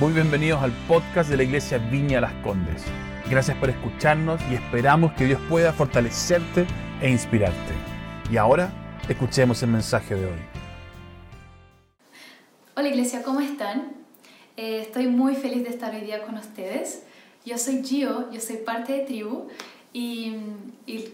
Muy bienvenidos al podcast de la Iglesia Viña Las Condes. Gracias por escucharnos y esperamos que Dios pueda fortalecerte e inspirarte. Y ahora, escuchemos el mensaje de hoy. Hola Iglesia, ¿cómo están? Eh, estoy muy feliz de estar hoy día con ustedes. Yo soy Gio, yo soy parte de Tribu y,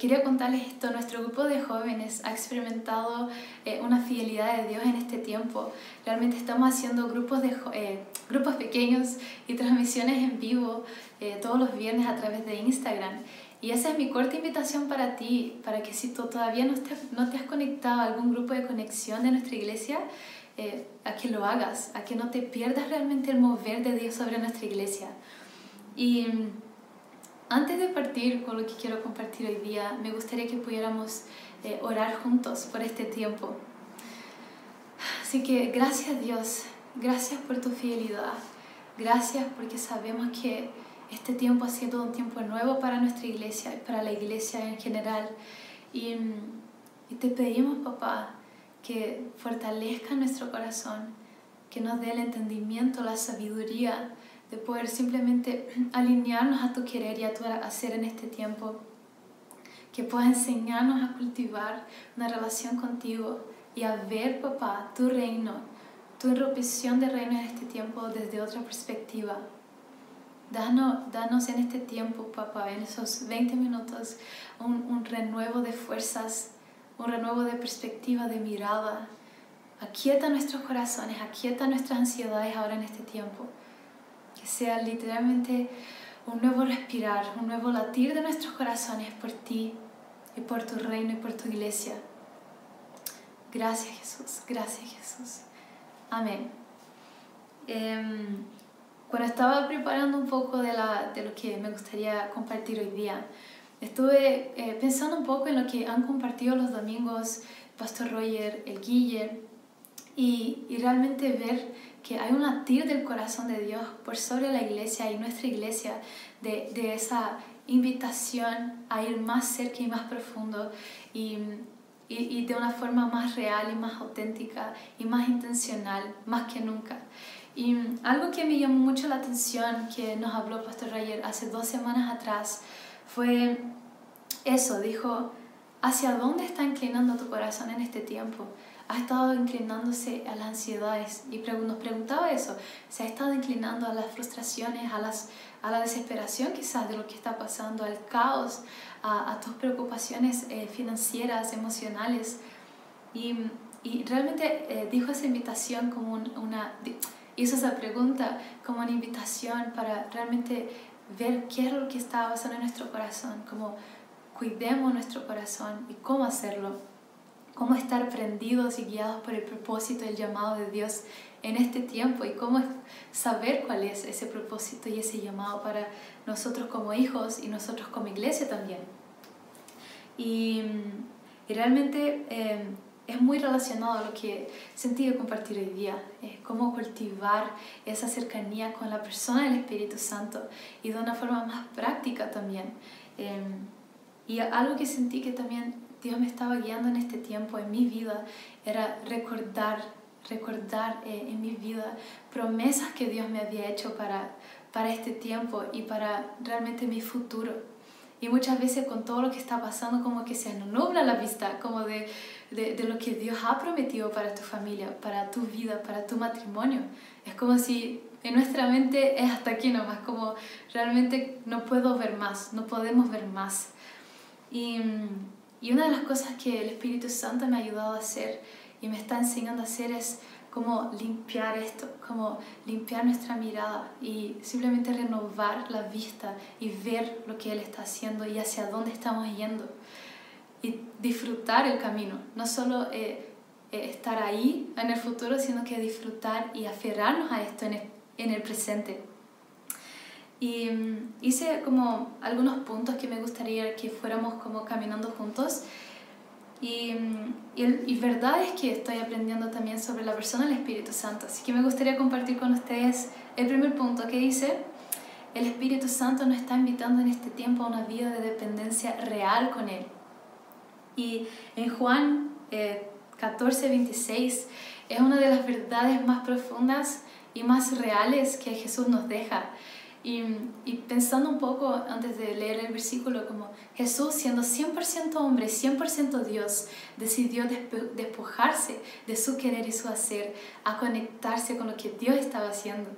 quería contarles esto, nuestro grupo de jóvenes ha experimentado eh, una fidelidad de Dios en este tiempo. Realmente estamos haciendo grupos, de, eh, grupos pequeños y transmisiones en vivo eh, todos los viernes a través de Instagram. Y esa es mi corta invitación para ti, para que si tú todavía no te, no te has conectado a algún grupo de conexión de nuestra iglesia, a que lo hagas, a que no te pierdas realmente el mover de Dios sobre nuestra iglesia. Y antes de partir con lo que quiero compartir hoy día, me gustaría que pudiéramos eh, orar juntos por este tiempo. Así que gracias Dios, gracias por tu fidelidad, gracias porque sabemos que este tiempo ha sido un tiempo nuevo para nuestra iglesia y para la iglesia en general. Y, y te pedimos, papá, que fortalezca nuestro corazón, que nos dé el entendimiento, la sabiduría de poder simplemente alinearnos a tu querer y a tu hacer en este tiempo. Que puedas enseñarnos a cultivar una relación contigo y a ver, papá, tu reino, tu irrupción de reino en este tiempo desde otra perspectiva. Danos, danos en este tiempo, papá, en esos 20 minutos, un, un renuevo de fuerzas, un renuevo de perspectiva, de mirada. Aquieta nuestros corazones, aquieta nuestras ansiedades ahora en este tiempo que sea literalmente un nuevo respirar, un nuevo latir de nuestros corazones por ti y por tu reino y por tu iglesia. Gracias Jesús, gracias Jesús. Amén. Em, cuando estaba preparando un poco de, la, de, lo que me gustaría compartir hoy día, estuve eh, pensando un poco en lo que han compartido los domingos Pastor Roger, el Guille, y, y realmente ver que hay un latir del corazón de Dios por sobre la iglesia y nuestra iglesia, de, de esa invitación a ir más cerca y más profundo y, y, y, de una forma más real y más auténtica y más intencional, más que nunca. Y algo que me llamó mucho la atención que nos habló Pastor Rayer hace dos semanas atrás fue eso, dijo, ¿hacia dónde está inclinando tu corazón en este tiempo? Ha estado inclinándose a las ansiedades y nos preguntaba eso, se ha estado inclinando a las frustraciones, a, las, a la desesperación quizás de lo que está pasando, al caos, a, tus preocupaciones eh, financieras, emocionales. Y, y realmente eh, dijo esa invitación como una, hizo esa pregunta como una invitación para realmente ver qué es lo que está pasando en nuestro corazón, como cuidemos nuestro corazón y cómo hacerlo cómo estar prendidos y guiados por el propósito el llamado de Dios en este tiempo y cómo saber cuál es ese propósito y ese llamado para nosotros como hijos y nosotros como iglesia también. Y, y realmente eh, es muy relacionado a lo que sentí de compartir hoy día, cómo cultivar esa cercanía con la persona del Espíritu Santo y de una forma más práctica también. Eh, y algo que sentí que también Dios me estaba guiando en este tiempo, en mi vida, era recordar, recordar eh, en mi vida promesas que Dios me había hecho para, para este tiempo y para realmente mi futuro. Y muchas veces con todo lo que está pasando como que se nubla la vista, como de, de, de, lo que Dios ha prometido para tu familia, para tu vida, para tu matrimonio. Es como si en nuestra mente es hasta aquí nomás, como realmente no puedo ver más, no podemos ver más. Y y una de las cosas que el Espíritu Santo me ha ayudado a hacer y me está enseñando a hacer es como limpiar esto, como limpiar nuestra mirada y simplemente renovar la vista y ver lo que Él está haciendo y hacia dónde estamos yendo. Y disfrutar el camino, no solo eh, eh, estar ahí en el futuro, sino que disfrutar y aferrarnos a esto en el presente. Y mm, hice como algunos puntos que me gustaría que fuéramos como caminando juntos. Y, mm, y, y, verdad es que estoy aprendiendo también sobre la persona del Espíritu Santo. Así que me gustaría compartir con ustedes el primer punto que dice, el Espíritu Santo nos está invitando en este tiempo a una vida de dependencia real con Él. Y en Juan eh, 14, 26 es una de las verdades más profundas y más reales que Jesús nos deja. Y, pensando un poco antes de leer el versículo, como Jesús siendo 100% hombre, 100% Dios, decidió despojarse de su querer y su hacer a conectarse con lo que Dios estaba haciendo.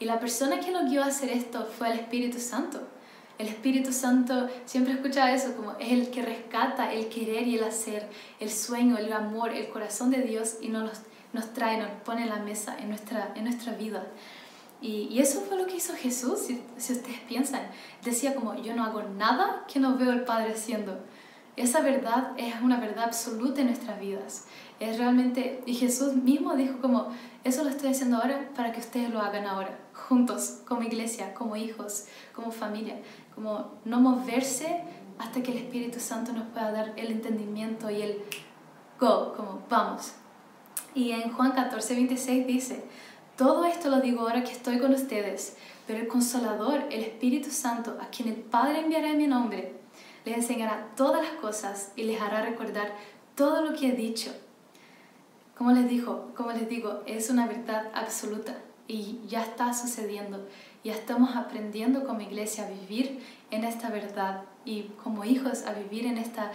Y la persona que lo guió a hacer esto fue el Espíritu Santo. El Espíritu Santo, siempre escucha eso, como es el que rescata el querer y el hacer, el sueño, el amor, el corazón de Dios y nos, nos trae, nos pone en la mesa en nuestra, en nuestra vida. Y, eso fue lo que hizo Jesús, si, si, ustedes piensan. Decía como, yo no hago nada que no veo el Padre haciendo. Esa verdad es una verdad absoluta en nuestras vidas. Es realmente, y Jesús mismo dijo como, eso lo estoy haciendo ahora para que ustedes lo hagan ahora, juntos, como iglesia, como hijos, como familia. Como no moverse hasta que el Espíritu Santo nos pueda dar el entendimiento y el go, como vamos. Y en Juan 14, 26 dice, todo esto lo digo ahora que estoy con ustedes, pero el Consolador, el Espíritu Santo, a quien el Padre enviará en mi nombre, les enseñará todas las cosas y les hará recordar todo lo que he dicho. Como les dijo, como les digo, es una verdad absoluta y ya está sucediendo. Ya estamos aprendiendo como iglesia a vivir en esta verdad y como hijos a vivir en esta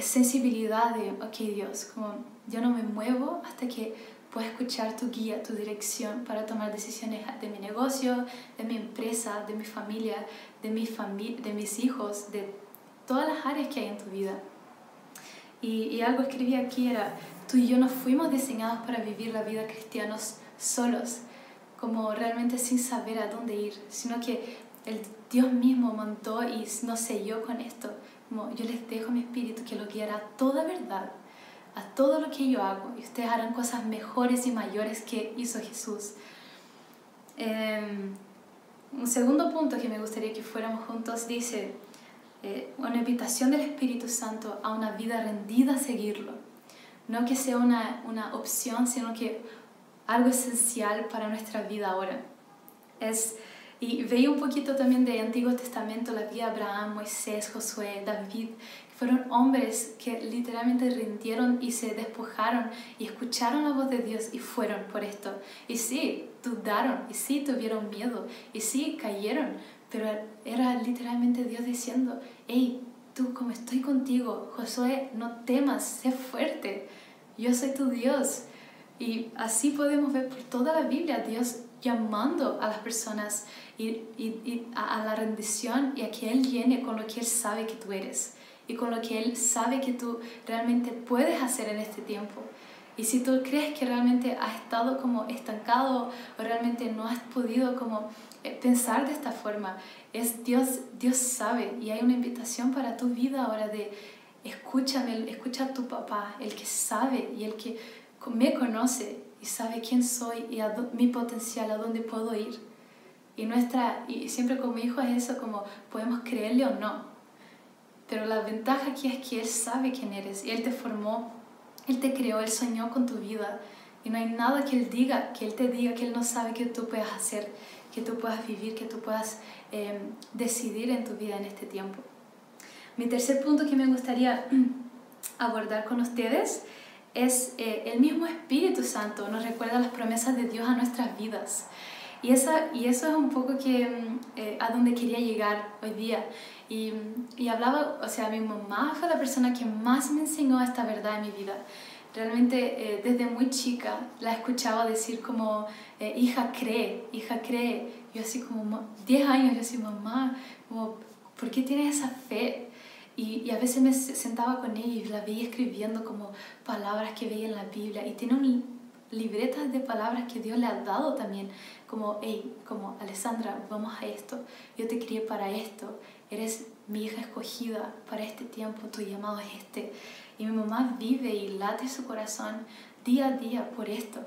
sensibilidad de, ok Dios, como yo no me muevo hasta que puedo escuchar tu guía, tu dirección para tomar decisiones de mi negocio, de mi empresa, de mi familia, de, mi de mis hijos, de todas las áreas que hay en tu vida. Y, y algo escribí aquí era, tú y yo no fuimos diseñados para vivir la vida cristianos solos, como realmente sin saber a dónde ir, sino que el Dios mismo montó y nos selló con esto. Como yo les dejo mi espíritu que lo guiará toda verdad a todo lo que yo hago y ustedes harán cosas mejores y mayores que hizo Jesús. Em, un segundo punto que me gustaría que fuéramos juntos dice, eh, una invitación del Espíritu Santo a una vida rendida a seguirlo. No que sea una, una opción, sino que algo esencial para nuestra vida ahora. Es, y veía un poquito también del Antiguo Testamento, la vida de Abraham, Moisés, Josué, David, fueron hombres que literalmente rindieron y se despojaron y escucharon la voz de Dios y fueron por esto. Y sí, dudaron, y sí tuvieron miedo, y sí cayeron, pero era literalmente Dios diciendo, hey, tú como estoy contigo, Josué, no temas, sé fuerte, yo soy tu Dios. Y así podemos ver por toda la Biblia Dios llamando a las personas y, y, a, a la rendición y a que Él llene con lo que Él sabe que tú eres y con lo que Él sabe que tú realmente puedes hacer en este tiempo. Y si tú crees que realmente has estado como estancado o realmente no has podido como eh, pensar de esta forma, es Dios, Dios sabe y hay una invitación para tu vida ahora de escúchame, escucha a tu papá, el que sabe y el que me conoce y sabe quién soy y mi potencial, a dónde puedo ir. Y, nuestra, y siempre como hijo es eso, como podemos creerle o no, pero la ventaja aquí es que Él sabe quién eres y Él te formó, Él te creó, Él soñó con tu vida. Y no hay nada que Él diga, que Él te diga que Él no sabe que tú puedas hacer, que tú puedas vivir, que tú puedas em, decidir en tu vida en este tiempo. Mi tercer punto que me gustaría abordar con ustedes es eh, el mismo Espíritu Santo nos recuerda las promesas de Dios a nuestras vidas. Y, esa, y eso es un poco que, em, eh, a donde quería llegar hoy día. Y, y, hablaba, o sea, mi mamá fue la persona que más me enseñó esta verdad en mi vida. Realmente eh, desde muy chica la escuchaba decir como, eh, hija cree, hija cree. Yo así como 10 años, yo así, mamá, como, ¿por qué tienes esa fe? Y, y, a veces me sentaba con ella y la veía escribiendo como palabras que veía en la Biblia. Y tiene un, libretas de palabras que Dios le ha dado también. Como, hey, como, Alessandra, vamos a esto. Yo te crié para esto eres mi hija escogida para este tiempo, tu llamado es este. Y mi mamá vive y late su corazón día a día por esto.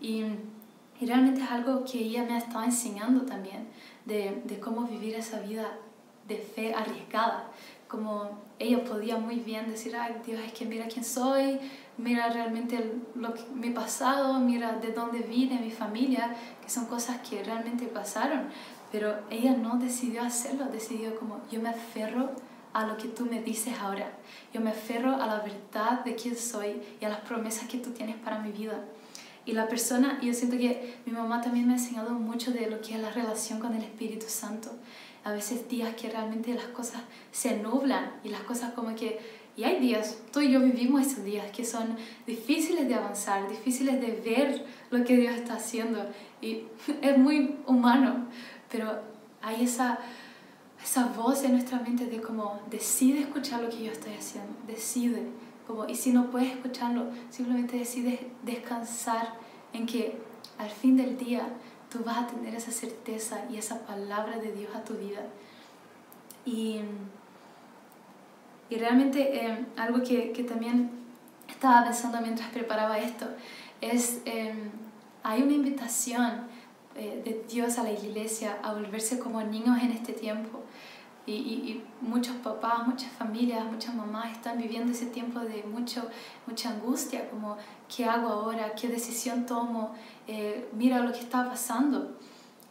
Y, y realmente es algo que ella me ha estado enseñando también, de, de cómo vivir esa vida de fe arriesgada. Como ella podía muy bien decir, ay Dios, es que mira quién soy, mira realmente lo que, mi pasado, mira de dónde vine, mi familia, que son cosas que realmente pasaron. Pero ella no decidió hacerlo, decidió como yo me aferro a lo que tú me dices ahora. Yo me aferro a la verdad de quién soy y a las promesas que tú tienes para mi vida. Y la persona, yo siento que mi mamá también me ha enseñado mucho de lo que es la relación con el Espíritu Santo. A veces días que realmente las cosas se nublan y las cosas como que... Y hay días, tú y yo vivimos esos días que son difíciles de avanzar, difíciles de ver lo que Dios está haciendo. Y es muy humano, pero hay esa, esa voz en nuestra mente de como, decide escuchar lo que yo estoy haciendo, decide y si no puedes escucharlo, simplemente decides descansar en que al fin del día tú vas a tener esa certeza y esa palabra de Dios a tu vida. Y, y realmente eh, algo que, que, también estaba pensando mientras preparaba esto es, eh, hay una invitación eh, de Dios a la iglesia a volverse como niños en este tiempo y, y, muchos papás, muchas familias, muchas mamás están viviendo ese tiempo de mucho, mucha angustia, como ¿qué hago ahora? ¿Qué decisión tomo? Eh, mira lo que está pasando.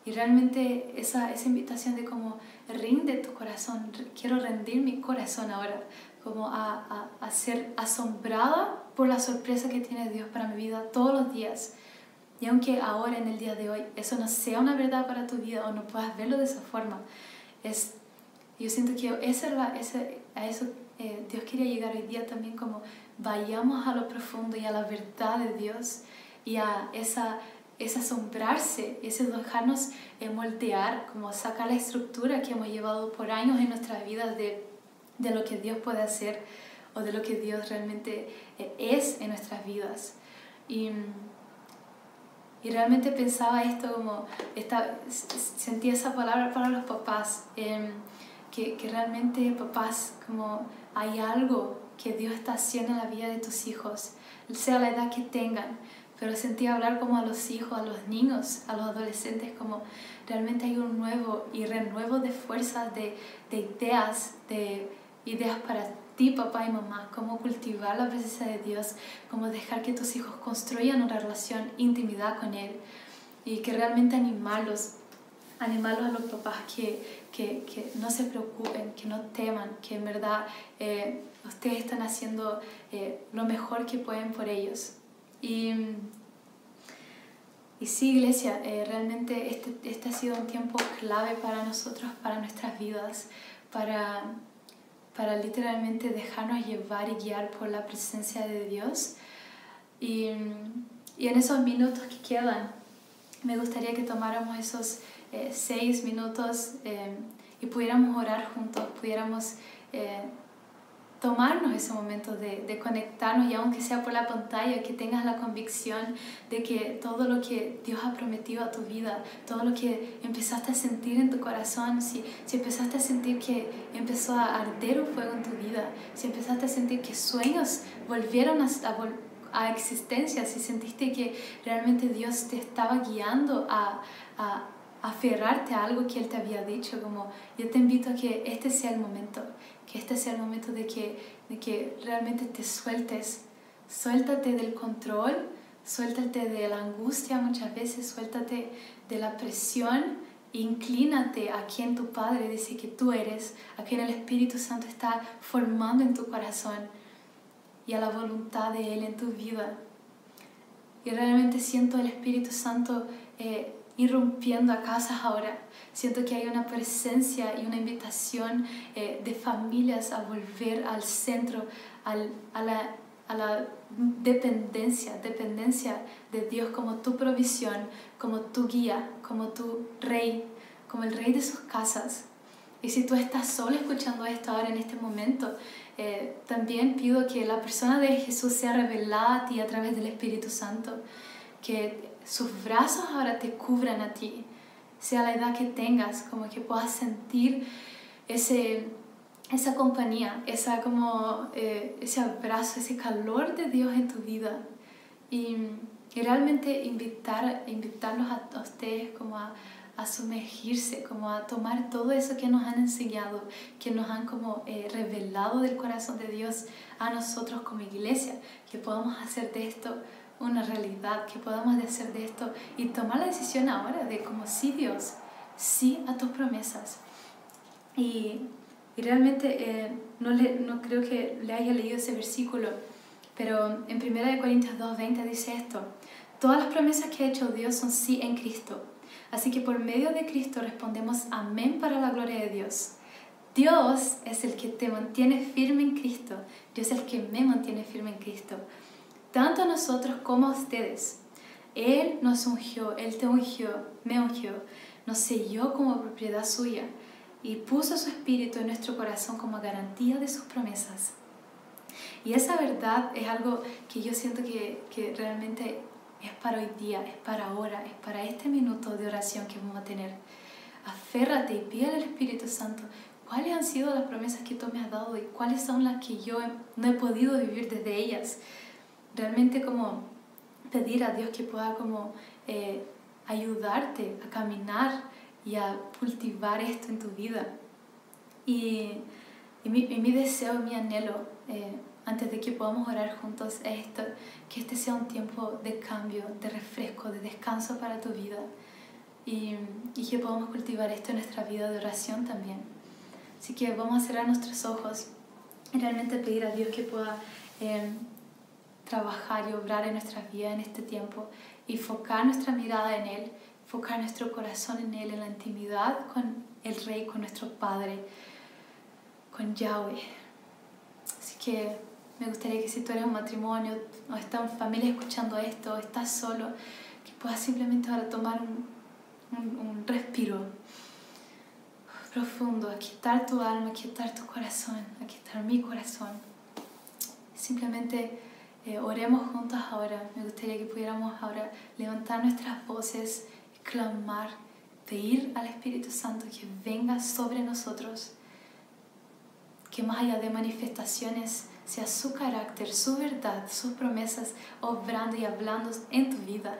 Y realmente esa, esa invitación de como rinde tu corazón, quiero rendir mi corazón ahora, como a, a, a ser asombrada por la sorpresa que tiene Dios para mi vida todos los días. Y aunque ahora en el día de hoy eso no sea una verdad para tu vida o no puedas verlo de esa forma, es yo siento que esa, esa, a eso eh, Dios quería llegar hoy día también como vayamos a lo profundo y a la verdad de Dios y a esa, ese asombrarse, ese dejarnos eh, moldear, como sacar la estructura que hemos llevado por años en nuestras vidas de, de lo que Dios puede hacer o de lo que Dios realmente eh, es en nuestras vidas. Y, y realmente pensaba esto como, esta, sentía esa palabra para los papás. Eh, que, realmente, papás, como hay algo que Dios está haciendo en la vida de tus hijos, sea la edad que tengan, pero sentí hablar como a los hijos, a los niños, a los adolescentes, como realmente hay un nuevo y renuevo de fuerzas, de, de ideas, de ideas para ti, papá y mamá, cómo cultivar la presencia de Dios, cómo dejar que tus hijos construyan una relación, intimidad con Él y que realmente animarlos animarlos a los papás que, que, que, no se preocupen, que no teman, que en verdad eh, ustedes están haciendo eh, lo mejor que pueden por ellos. Y, y sí, iglesia, eh, realmente este, este ha sido un tiempo clave para nosotros, para nuestras vidas, para, para literalmente dejarnos llevar y guiar por la presencia de Dios. Y, y en esos minutos que quedan, me gustaría que tomáramos esos eh, seis minutos eh, y pudiéramos orar juntos, pudiéramos eh, tomarnos ese momento de, de, conectarnos y aunque sea por la pantalla, que tengas la convicción de que todo lo que Dios ha prometido a tu vida, todo lo que empezaste a sentir en tu corazón, si, si empezaste a sentir que empezó a arder un fuego en tu vida, si empezaste a sentir que sueños volvieron a, a, a existencia, si sentiste que realmente Dios te estaba guiando a, a aferrarte a algo que Él te había dicho, como yo te invito a que este sea el momento, que este sea el momento de que, de que realmente te sueltes, suéltate del control, suéltate de la angustia muchas veces, suéltate de la presión, inclínate a quien tu Padre dice que tú eres, a quien el Espíritu Santo está formando en tu corazón y a la voluntad de Él en tu vida. Y realmente siento el Espíritu Santo eh, irrumpiendo a casas ahora. Siento que hay una presencia y una invitación eh, de familias a volver al centro, al, a, la, a la dependencia, dependencia de Dios como tu provisión, como tu guía, como tu rey, como el rey de sus casas. Y si tú estás solo escuchando esto ahora en este momento, eh, también pido que la persona de Jesús sea revelada a ti a través del Espíritu Santo, que sus brazos ahora te cubran a ti, sea la edad que tengas, como que puedas sentir ese, esa compañía, esa como, eh, ese abrazo, ese calor de Dios en tu vida. Y, realmente invitar, invitarlos a, ustedes como a, a, sumergirse, como a tomar todo eso que nos han enseñado, que nos han como eh, revelado del corazón de Dios a nosotros como iglesia, que podamos hacer de esto una realidad, que podamos hacer de esto y tomar la decisión ahora de como sí Dios, sí a tus promesas. Y, realmente eh, no, le, no creo que le haya leído ese versículo, pero en 1 Corintios 2.20 dice esto, Todas las promesas que ha hecho Dios son sí en Cristo. Así que por medio de Cristo respondemos amén para la gloria de Dios. Dios es el que te mantiene firme en Cristo. Dios es el que me mantiene firme en Cristo. Tanto a nosotros como a ustedes. Él nos ungió, Él te ungió, me ungió, nos selló como propiedad suya y puso su espíritu en nuestro corazón como garantía de sus promesas. Y esa verdad es algo que yo siento que, que realmente es para hoy día, es para ahora, es para este minuto de oración que vamos a tener. Aférrate y pídele al Espíritu Santo cuáles han sido las promesas que tú me has dado y cuáles son las que yo no he podido vivir desde ellas. Realmente como pedir a Dios que pueda como eh, ayudarte a caminar y a cultivar esto en tu vida. Y, y, mi, mi, deseo, mi anhelo, eh, antes de que podamos orar juntos, es esto, que este sea un tiempo de cambio, de refresco, de descanso para tu vida. Y, y que podamos cultivar esto en nuestra vida de oración también. Así que vamos a cerrar nuestros ojos y realmente pedir a Dios que pueda eh, trabajar y obrar en nuestra vida en este tiempo y focar nuestra mirada en Él, focar nuestro corazón en Él, en la intimidad con el Rey, con nuestro Padre, con Yahweh. Así que me gustaría que si tú eres un matrimonio o estás en familia escuchando esto, o estás solo, que puedas simplemente ahora tomar un, un, un respiro profundo, a quitar tu alma, a quitar tu corazón, a quitar mi corazón. Simplemente eh, oremos juntos ahora. Me gustaría que pudiéramos ahora levantar nuestras voces clamar, pedir al Espíritu Santo que venga sobre nosotros, que más allá de manifestaciones sea su carácter, su verdad, sus promesas obrando y hablando en tu vida.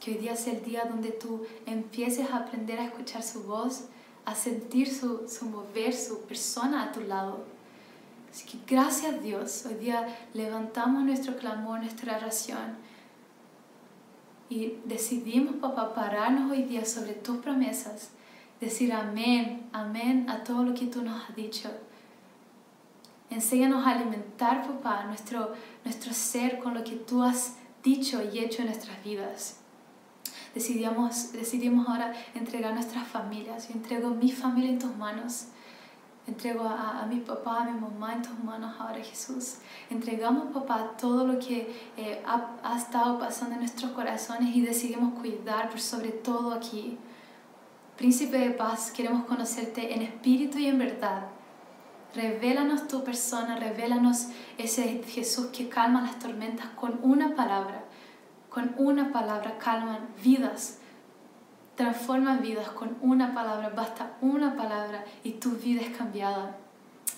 Que hoy día sea el día donde tú empieces a aprender a escuchar su voz, a sentir su, su mover, su persona a tu lado Así que gracias a Dios, hoy día levantamos nuestro clamor, nuestra oración y decidimos, papá, pararnos hoy día sobre tus promesas, decir amén, amén a todo lo que tú nos has dicho. Enséñanos a alimentar, papá, nuestro, nuestro ser con lo que tú has dicho y hecho en nuestras vidas. Decidimos, decidimos ahora entregar nuestras familias. Yo entrego mi familia en tus manos. Entrego a, a, mi papá, a mi mamá en tus manos ahora, Jesús. Entregamos, papá, todo lo que eh, ha, ha, estado pasando en nuestros corazones y decidimos cuidar por sobre todo aquí. Príncipe de paz, queremos conocerte en espíritu y en verdad. Revélanos tu persona, revélanos ese Jesús que calma las tormentas con una palabra. Con una palabra calman vidas transforma vidas con una palabra, basta una palabra y tu vida es cambiada.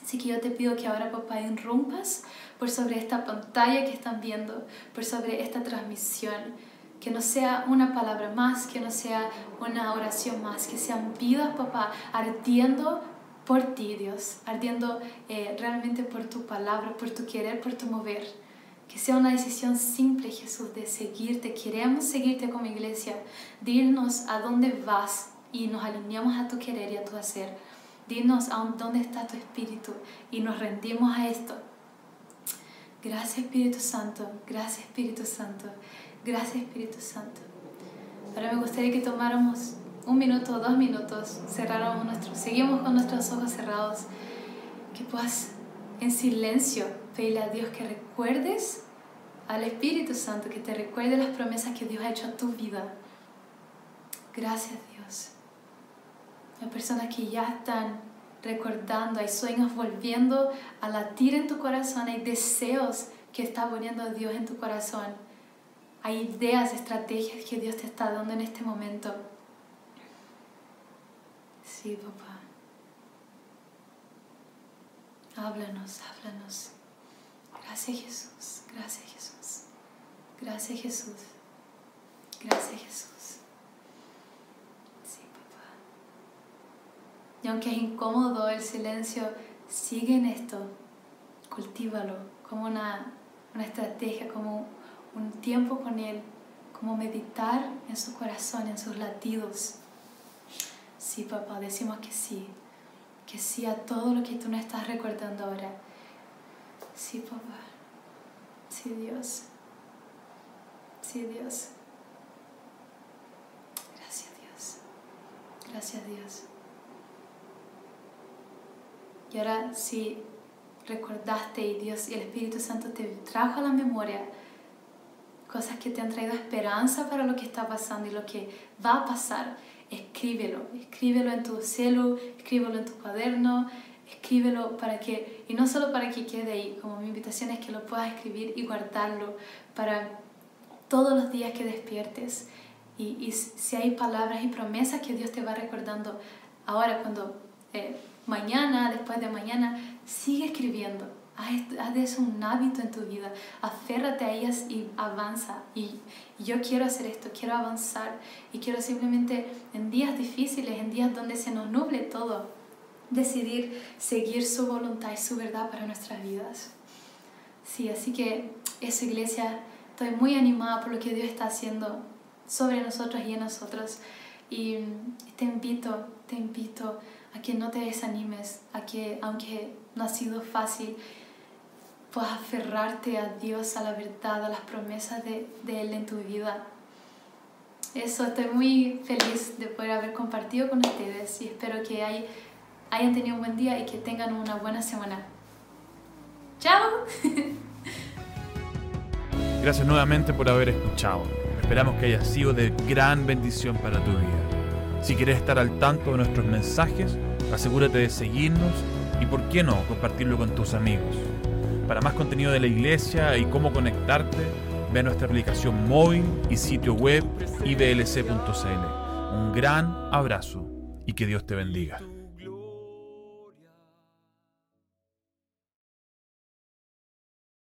Así que yo te pido que ahora, papá, irrumpas por sobre esta pantalla que están viendo, por sobre esta transmisión. Que no sea una palabra más, que no sea una oración más, que sean vidas, papá, ardiendo por ti, Dios, ardiendo eh, realmente por tu palabra, por tu querer, por tu mover. Que sea una decisión simple, Jesús, de seguirte. Queremos seguirte como iglesia. Dinos a dónde vas y nos alineamos a tu querer y a tu hacer. Dinos a dónde está tu espíritu y nos rendimos a esto. Gracias Espíritu Santo, gracias Espíritu Santo, gracias Espíritu Santo. Ahora me gustaría que tomáramos un minuto, dos minutos, cerráramos nuestros, seguimos con nuestros ojos cerrados, que puedas en silencio pedirle a Dios que recuerdes al Espíritu Santo, que te recuerde las promesas que Dios ha hecho a tu vida. Gracias Dios. Hay personas que ya están recordando, hay sueños volviendo a latir en tu corazón, hay deseos que está poniendo Dios en tu corazón. Hay ideas, estrategias que Dios te está dando en este momento. Sí, papá. Háblanos, háblanos. Gracias Jesús, gracias Jesús, gracias Jesús, gracias Jesús. Sí, papá. Y aunque es incómodo el silencio, sigue en esto, cultívalo como una, una estrategia, como un tiempo con Él, como meditar en su corazón, en sus latidos. Sí, papá, decimos que sí, que sí a todo lo que tú no estás recordando ahora Sí, papá. Sí, Dios. Sí, Dios. Gracias, Dios. Gracias, Dios. Y ahora si recordaste y Dios y el Espíritu Santo te trajo a la memoria cosas que te han traído esperanza para lo que está pasando y lo que va a pasar, escríbelo, escríbelo en tu celu, escríbelo en tu cuaderno, escríbelo para que, y no solo para que quede ahí, como mi invitación es que lo puedas escribir y guardarlo para todos los días que despiertes. Y, y si hay palabras y promesas que Dios te va recordando ahora, cuando eh, mañana, después de mañana, sigue escribiendo. Haz de eso un hábito en tu vida. Aférrate a ellas y avanza. Y yo quiero hacer esto, quiero avanzar. Y quiero simplemente en días difíciles, en días donde se nos nuble todo, decidir seguir su voluntad y su verdad para nuestras vidas. Sí, así que esa iglesia, estoy muy animada por lo que Dios está haciendo sobre nosotros y en nosotros. Y te invito, te invito a que no te desanimes, a que aunque no ha sido fácil, puedas aferrarte a Dios, a la verdad, a las promesas de, de Él en tu vida. Eso, estoy muy feliz de poder haber compartido con ustedes y espero que hay, hayan tenido un buen día y que tengan una buena semana. ¡Chao! Gracias nuevamente por haber escuchado. Esperamos que haya sido de gran bendición para tu vida. Si quieres estar al tanto de nuestros mensajes, asegúrate de seguirnos y, por qué no, compartirlo con tus amigos. Para más contenido de la iglesia y cómo conectarte, ve a nuestra aplicación móvil y sitio web iblc.cl. Un gran abrazo y que Dios te bendiga.